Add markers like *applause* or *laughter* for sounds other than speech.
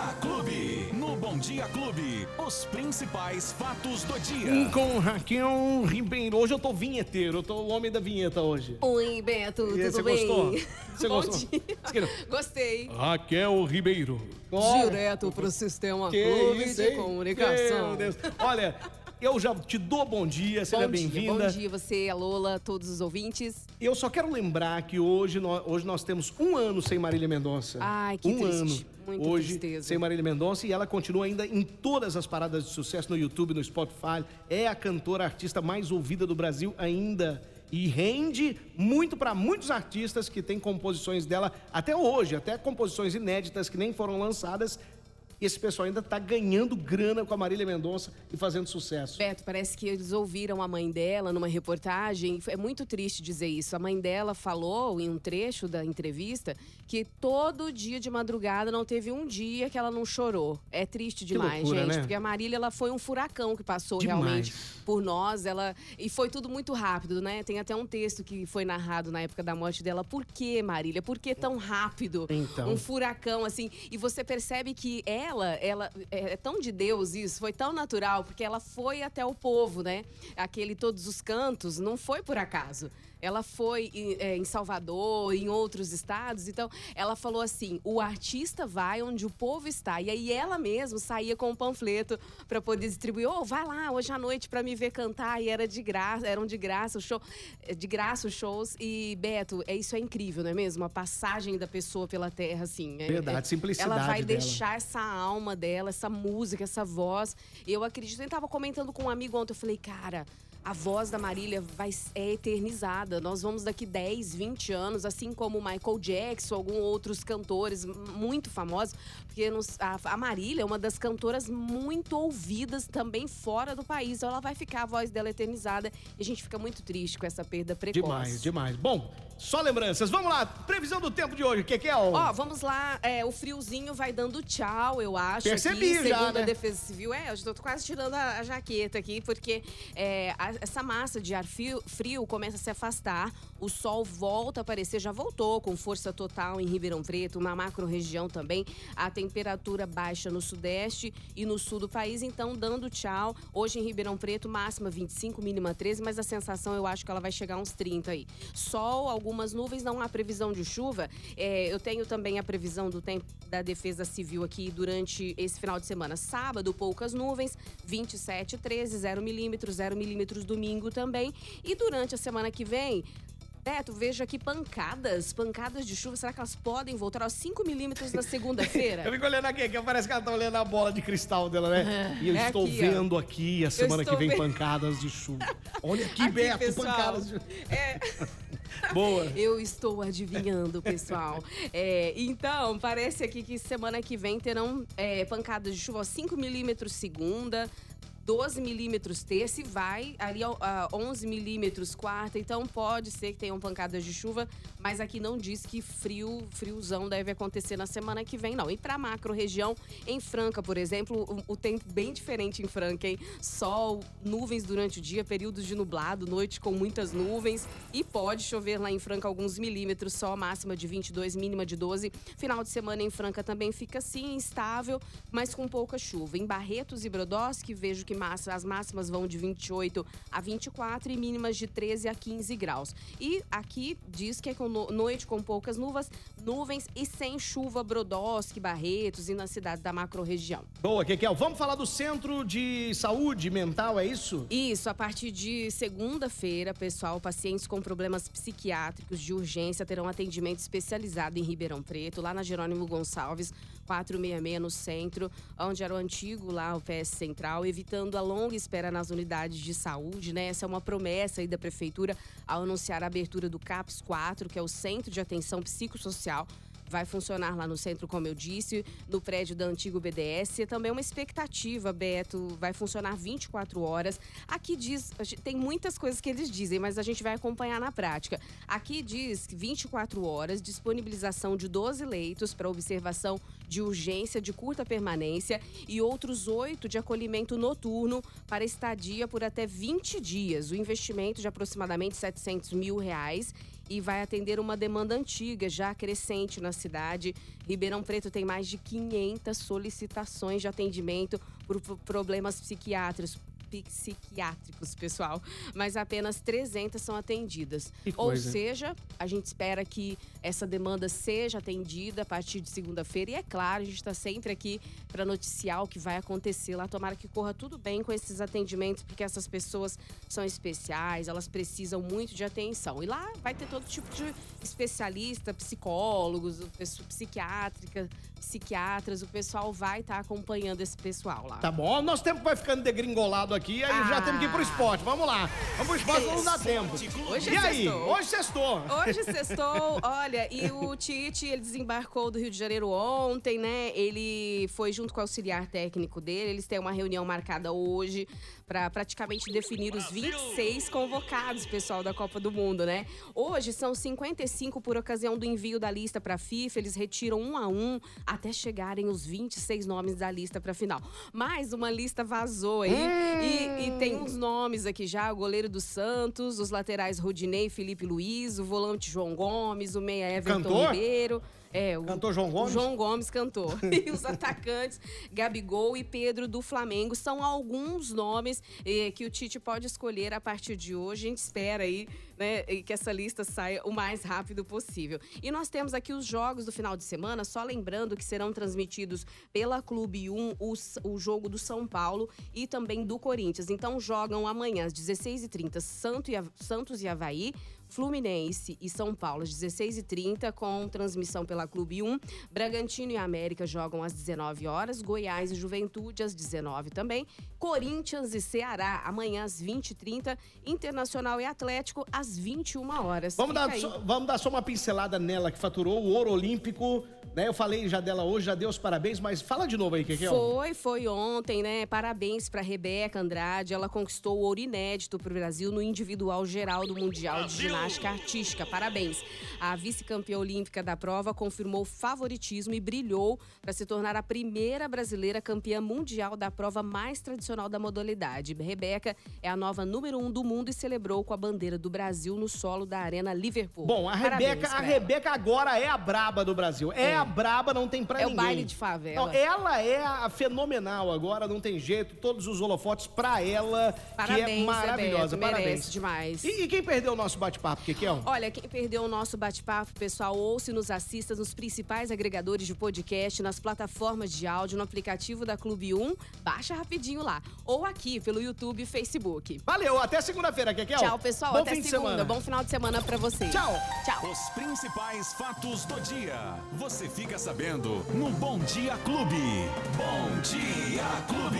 Dia Clube. No Bom Dia Clube, os principais fatos do dia. Um Com Raquel Ribeiro. Hoje eu tô vinheteiro, eu tô o homem da vinheta hoje. Oi, Beto, E tudo você bem? gostou? Você *laughs* Bom gostou? dia. Gostei. Raquel Ribeiro. Olha, Direto pro Sistema que Clube isso, de? Comunicação. Meu Deus. Olha, eu já te dou bom dia, seja bem-vinda. bom dia você, a Lola, todos os ouvintes. Eu só quero lembrar que hoje nós, hoje nós temos um ano sem Marília Mendonça. Ai, que um triste. ano. Muita hoje tristeza. sem Marília Mendonça e ela continua ainda em todas as paradas de sucesso no YouTube, no Spotify. É a cantora, a artista mais ouvida do Brasil ainda. E rende muito para muitos artistas que têm composições dela até hoje, até composições inéditas que nem foram lançadas. Esse pessoal ainda tá ganhando grana com a Marília Mendonça e fazendo sucesso. Beto, parece que eles ouviram a mãe dela numa reportagem. É muito triste dizer isso. A mãe dela falou em um trecho da entrevista que todo dia de madrugada não teve um dia que ela não chorou. É triste demais, loucura, gente. né? Porque a Marília ela foi um furacão que passou Demais. realmente por nós. Ela e foi tudo muito rápido, né? Tem até um texto que foi narrado na época da morte dela. Por que, Marília? Por que tão rápido? Então. Um furacão assim. E você percebe que ela, ela é é tão de Deus isso, foi tão natural, porque ela foi até o povo, né? Aquele todos os cantos, não foi por acaso. Ela foi em, é, em Salvador, em outros estados. Então, ela falou assim: o artista vai onde o povo está. E aí ela mesma saía com um panfleto para poder distribuir. Ô, vai lá hoje à noite para me ver cantar. E era de graça, eram de graça o show, é, de graça os shows. E Beto, é isso é incrível, não é mesmo? A passagem da pessoa pela terra, assim. é- Verdade, é- simplicidade Ela vai dela. deixar essa alma dela, essa música, essa voz. Eu acredito, eu tava comentando com um amigo ontem, eu falei, cara, a voz da Marília vai, é eternizada. Nós vamos daqui 10, 20 anos, assim como Michael Jackson, alguns outros cantores muito famosos, porque nos- a, a Marília é uma das cantoras muito ouvidas também fora do país. Então ela vai ficar a voz dela eternizada e a gente fica muito triste com essa perda precoce. Demais, demais. Bom, só lembranças. Vamos lá, previsão do tempo de hoje. O que, que é o. Ó, vamos lá. é, o friozinho vai dando tchau, eu acho. Percebi aqui, já, segundo né? a Defesa Civil. É, eu tô quase tirando a, a jaqueta aqui, porque é, a- essa massa de ar frio, frio começa a se afastar. O sol volta a aparecer, já voltou com força total em Ribeirão Preto, uma macro-região também. A temperatura baixa no sudeste e no sul do país, então dando tchau. Hoje em Ribeirão Preto, máxima 25, mínima 13, mas a sensação eu acho que ela vai chegar a uns 30 aí. Sol, algumas nuvens, não há previsão de chuva. É, eu tenho também a previsão do tempo da Defesa Civil aqui durante esse final de semana. Sábado, poucas nuvens, 27, 13, 0 milímetros, 0 milímetros domingo também. E durante a semana que vem. Beto, vejo aqui pancadas, pancadas de chuva. Será que elas podem voltar aos 5 milímetros na *laughs* Eu segunda-feira? fico olhando aqui, que parece que ela tá olhando a bola de cristal dela, né? *laughs* E eu É estou aqui, ó. vendo aqui a semana que vem vendo. pancadas de chuva. *laughs* Olha aqui, Aqui, Beto, pessoal. pancadas de É. *laughs* Boa. Eu estou adivinhando, pessoal. *laughs* É, então, parece aqui que semana que vem terão é, pancadas de chuva, 5 milímetros segunda. 12 milímetros terça e vai ali a 11 milímetros quarta. Então pode ser que tenham pancadas de chuva, mas aqui não diz que frio, friozão deve acontecer na semana que vem, não. E para macro região, em Franca, por exemplo, o, o tempo bem diferente em Franca, hein? Sol, nuvens durante o dia, períodos de nublado, noite com muitas nuvens e pode chover lá em Franca alguns milímetros, só máxima de 22, mínima de 12. Final de semana em Franca também fica assim, instável, mas com pouca chuva. Em Barretos e Brodowski, vejo que massa- as máximas vão de 28 a 24 e mínimas de 13 a 15 graus. E aqui diz que é com no- noite com poucas nuvens, nuvens e sem chuva Brodowski, Barretos e na cidade da macro-região. Boa, Kekel. Vamos falar do Centro de Saúde Mental, é isso? Isso, a partir de segunda-feira, pessoal, pacientes com problemas psiquiátricos de urgência terão atendimento especializado em Ribeirão Preto, lá na Jerônimo Gonçalves, 466 no centro, onde era o antigo lá, o PS Central, evitando a longa espera nas unidades de saúde, né? Essa é uma promessa aí da prefeitura ao anunciar a abertura do CAPS 4, que é o Centro de Atenção Psicossocial vai funcionar lá no centro, como eu disse, no prédio da antigo BDS. É também uma expectativa, Beto, vai funcionar 24 horas. Aqui diz, tem muitas coisas que eles dizem, mas a gente vai acompanhar na prática. Aqui diz que 24 horas, disponibilização de 12 leitos para observação de urgência de curta permanência e outros oito de acolhimento noturno para estadia por até 20 dias. O investimento de aproximadamente 700 mil reais e vai atender uma demanda antiga, já crescente na cidade. Ribeirão Preto tem mais de 500 solicitações de atendimento por problemas psiquiátricos, psiquiátricos, pessoal, mas apenas 300 são atendidas. Ou seja, a gente espera que essa demanda seja atendida a partir de segunda-feira. E é claro, a gente está sempre aqui para noticiar o que vai acontecer lá. Tomara que corra tudo bem com esses atendimentos, porque essas pessoas são especiais, elas precisam muito de atenção. E lá vai ter todo tipo de especialista, psicólogos, psiquiátrica, psiquiatras, o pessoal vai estar tá acompanhando esse pessoal lá. Tá bom, nosso tempo vai ficando degringolado aqui, aí ah. já temos que ir pro esporte. Vamos lá. Vamos pro esporte, vamos dar tempo. Hoje e aí? Hoje sextou. Hoje *laughs* sextou, olha, e o Tite, ele desembarcou do Rio de Janeiro ontem, né? Ele foi junto com o auxiliar técnico dele, eles têm uma reunião marcada hoje para praticamente definir os 26 convocados, pessoal, da Copa do Mundo, né? Hoje são 55 por ocasião do envio da lista para a FIFA, eles retiram um a um até chegarem os 26 nomes da lista para a final. Mas uma lista vazou aí e, e, tem uns nomes aqui já: o goleiro do Santos, os laterais Rodinei, Felipe Luiz, o volante João Gomes, o meia Everton Cantor? Ribeiro. É, o, cantor João Gomes? João Gomes cantou. *laughs* e os atacantes, Gabigol e Pedro do Flamengo, são alguns nomes eh, que o Tite pode escolher a partir de hoje. A gente espera aí né, que essa lista saia o mais rápido possível. E nós temos aqui os jogos do final de semana, só lembrando que serão transmitidos pela Clube 1 o, o jogo do São Paulo e também do Corinthians. Então jogam amanhã às 16h30 Santos e Havaí. Fluminense e São Paulo às 16h30, com transmissão pela Clube 1. Bragantino e América jogam às 19 horas. Goiás e Juventude às 19 também. Corinthians e Ceará amanhã às 20h30. Internacional e Atlético às 21 horas. Vamos dar, só, vamos dar só uma pincelada nela que faturou o ouro olímpico né? Eu falei já dela hoje, já dei os parabéns, mas fala de novo aí, que Foi, foi ontem, né? Parabéns para Rebeca Andrade. Ela conquistou o ouro inédito para o Brasil no individual geral do Mundial de Ginástica Artística. Parabéns. A vice-campeã olímpica da prova confirmou favoritismo e brilhou para se tornar a primeira brasileira campeã mundial da prova mais tradicional da modalidade. Rebeca é a nova número um do mundo e celebrou com a bandeira do Brasil no solo da Arena Liverpool. Bom, a Rebeca, a Rebeca agora é a braba do Brasil. É, é a braba, não tem pra é ninguém. É o baile de favela. Não, ela é a fenomenal agora, não tem jeito. Todos os holofotes pra ela, Parabéns, que é maravilhosa. Beto, Parabéns. demais. E, e, quem perdeu o nosso bate-papo, que é? Olha, quem perdeu o nosso bate-papo, pessoal, ouça e nos assista nos principais agregadores de podcast, nas plataformas de áudio, no aplicativo da Clube 1. Baixa rapidinho lá. Ou aqui pelo YouTube e Facebook. Valeu, até segunda-feira, Kekel. Tchau, pessoal. Bom até fim segunda. Semana. Bom final de semana pra vocês. Tchau. Tchau. Os principais fatos do dia. Você fica sabendo no Bom Dia Clube. Bom Dia Clube.